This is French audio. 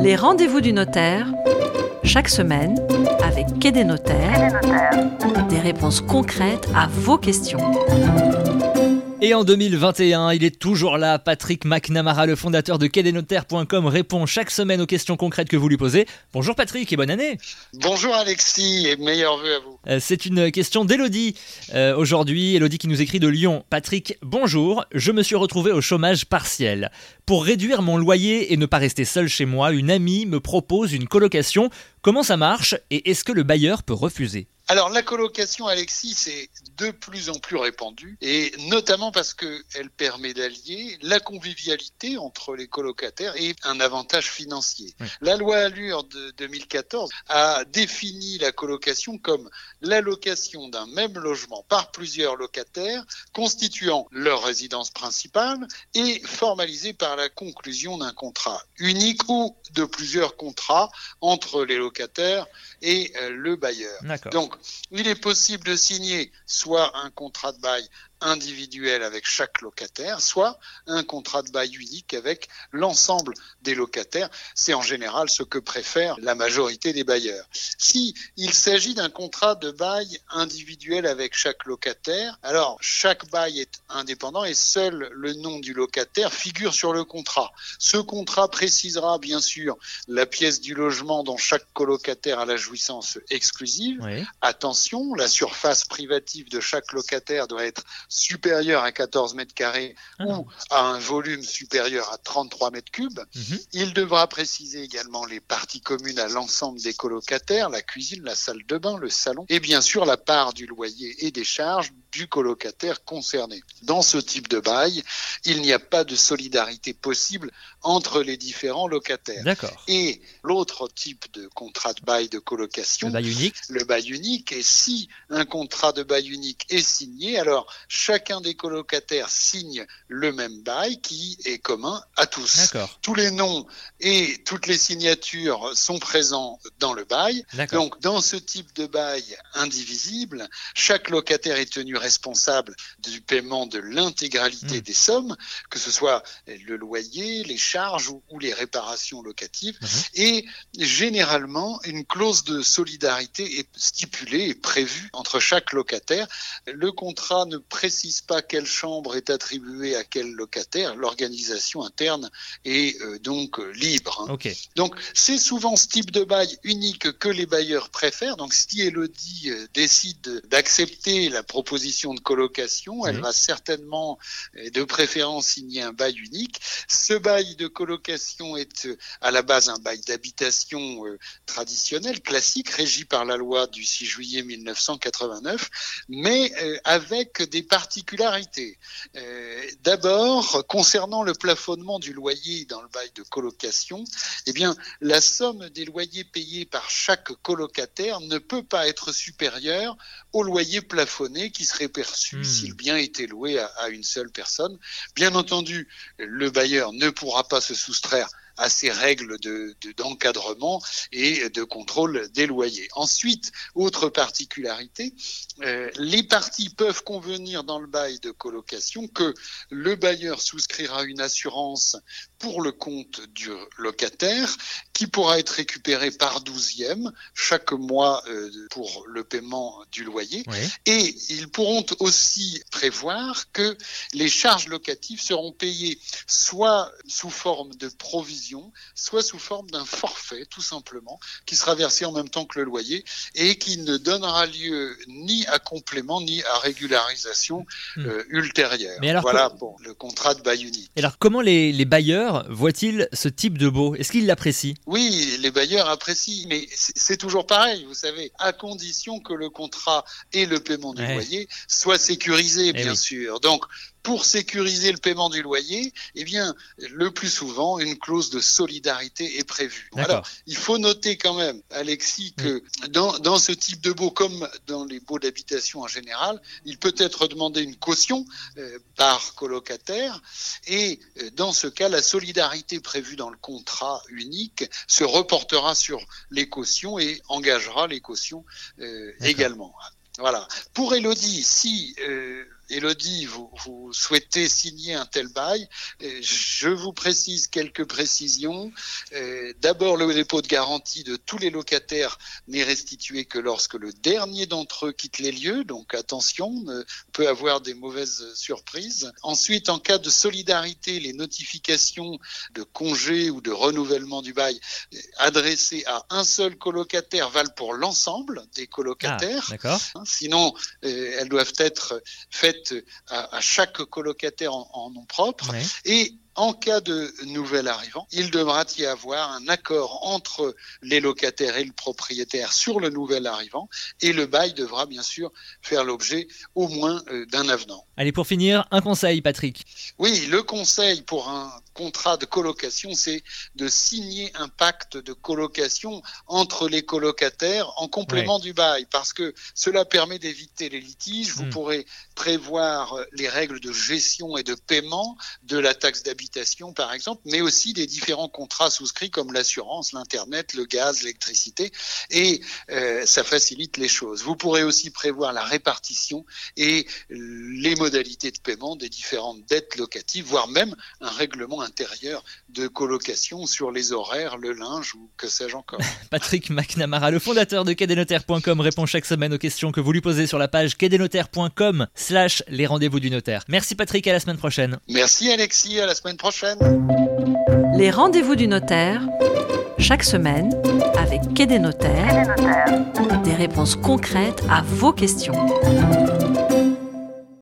Les rendez-vous du notaire, chaque semaine, avec Quai des notaires, des réponses concrètes à vos questions. Et en 2021, il est toujours là. Patrick McNamara, le fondateur de quai-des-notaires.com, répond chaque semaine aux questions concrètes que vous lui posez. Bonjour Patrick et bonne année. Bonjour Alexis et meilleurs vœux à vous. Euh, c'est une question d'Elodie. Euh, aujourd'hui, Elodie qui nous écrit de Lyon. Patrick, bonjour. Je me suis retrouvé au chômage partiel. Pour réduire mon loyer et ne pas rester seul chez moi, une amie me propose une colocation. Comment ça marche et est-ce que le bailleur peut refuser alors la colocation, Alexis, c'est de plus en plus répandu, et notamment parce qu'elle permet d'allier la convivialité entre les colocataires et un avantage financier. La loi Allure de 2014 a défini la colocation comme l'allocation d'un même logement par plusieurs locataires constituant leur résidence principale et formalisée par la conclusion d'un contrat unique ou de plusieurs contrats entre les locataires et euh, le bailleur. Donc il est possible de signer soit un contrat de bail individuel avec chaque locataire, soit un contrat de bail unique avec l'ensemble des locataires. C'est en général ce que préfère la majorité des bailleurs. Si il s'agit d'un contrat de bail individuel avec chaque locataire, alors chaque bail est indépendant et seul le nom du locataire figure sur le contrat. Ce contrat précisera bien sûr la pièce du logement dont chaque colocataire a la jouissance exclusive. Attention, la surface privative de chaque locataire doit être supérieur à 14 mètres carrés ah ou à un volume supérieur à 33 mètres cubes. Mhm. Il devra préciser également les parties communes à l'ensemble des colocataires, la cuisine, la salle de bain, le salon, et bien sûr la part du loyer et des charges du colocataire concerné. Dans ce type de bail, il n'y a pas de solidarité possible entre les différents locataires. Et l'autre type de contrat de bail de colocation, le bail unique, le bail unique, et si un contrat de bail unique est signé, alors chacun des colocataires signe le même bail qui est commun à tous. Tous les noms et toutes les signatures sont présents dans le bail. Donc dans ce type de bail indivisible, chaque locataire est tenu responsable du paiement de l'intégralité hmm. des sommes, que ce soit le loyer, les charges ou, les réparations locatives. Mhm. Et généralement, une clause de solidarité est stipulée et prévue entre chaque locataire. Le contrat ne précise pas quelle chambre est attribuée à quel locataire. L'organisation interne est euh, donc euh, libre. Hein. Donc c'est souvent ce type de bail unique que les bailleurs préfèrent. Donc si Elodie euh, décide d'accepter la proposition de colocation, elle va certainement, de préférence, signer un bail unique. Ce bail de colocation est euh, à la base un bail d'habitation euh, traditionnel, classique, régi par la loi du 6 juillet 1989, mais euh, avec des particularités. D'abord, concernant le plafonnement du loyer dans le bail de colocation, eh bien, la somme des loyers payés par chaque colocataire ne peut pas être supérieure au loyer plafonné qui serait perçu hmm. si le bien était loué à, une seule personne. Bien entendu, le bailleur ne pourra pas se soustraire à ces règles de, d'encadrement et de contrôle des loyers. Ensuite, autre particularité, euh, les parties peuvent convenir dans le bail de colocation que le bailleur souscrira une assurance pour le compte du locataire qui pourra être récupérée par douzième chaque mois euh, pour le paiement du loyer. Et ils pourront aussi prévoir que les charges locatives seront payées soit sous forme de provision soit sous forme d'un forfait, tout simplement, qui sera versé en même temps que le loyer et qui ne donnera lieu ni à complément ni à régularisation hmm. euh, ultérieure. voilà pour le contrat de bail unique. Et alors, comment les, les bailleurs voient-ils ce type de beau Est-ce qu'ils l'apprécient? Oui, les bailleurs apprécient, mais c'est toujours pareil, vous savez, à condition que le contrat et le paiement du loyer soient sécurisés, eh bien sûr. Donc, pour sécuriser le paiement du loyer, eh bien, le plus souvent, une clause de solidarité est prévue. Alors, il faut noter quand même, Alexis, que dans, dans ce type de baux, comme dans les baux d'habitation en général, il peut être demandé une caution euh, par colocataire, et euh, dans ce cas, la solidarité prévue dans le contrat unique se reportera sur les cautions et engagera les cautions euh, également. Voilà. Pour Elodie, si Elodie, vous, vous, souhaitez signer un tel bail. Je vous précise quelques précisions. D'abord, le dépôt de garantie de tous les locataires n'est restitué que lorsque le dernier d'entre eux quitte les lieux. Donc attention, peut avoir des mauvaises surprises. Ensuite, en cas de solidarité, les notifications de congé ou de renouvellement du bail adressées à un seul colocataire valent pour l'ensemble des colocataires. Ah, sinon, euh, elles doivent être faites à, chaque colocataire en, nom propre. Et en cas de nouvel arrivant, il devra y avoir un accord entre les locataires et le propriétaire sur le nouvel arrivant et le bail devra bien sûr faire l'objet au moins euh, d'un avenant. Allez, pour finir, un conseil, Patrick. Oui, le conseil pour un contrat de colocation, c'est de signer un pacte de colocation entre les colocataires en complément du bail, parce que cela permet d'éviter les litiges. Vous hmm. pourrez prévoir les règles de gestion et de paiement de la taxe d'habitation, par exemple, mais aussi des différents contrats souscrits comme l'assurance, l'Internet, le gaz, l'électricité, et euh, ça facilite les choses. Vous pourrez aussi prévoir la répartition et les modalités de paiement des différentes dettes locatives, voire même un règlement intérieur de colocation sur les horaires, le linge ou que sais-je encore. Patrick McNamara, le fondateur de quai-des-notaires.com, répond chaque semaine aux questions que vous lui posez sur la page quai-des-notaires.com slash les rendez-vous du notaire. Merci Patrick, à la semaine prochaine. Merci Alexis, à la semaine prochaine. Les rendez-vous du notaire, chaque semaine, avec Quai des notaires, des réponses concrètes à vos questions.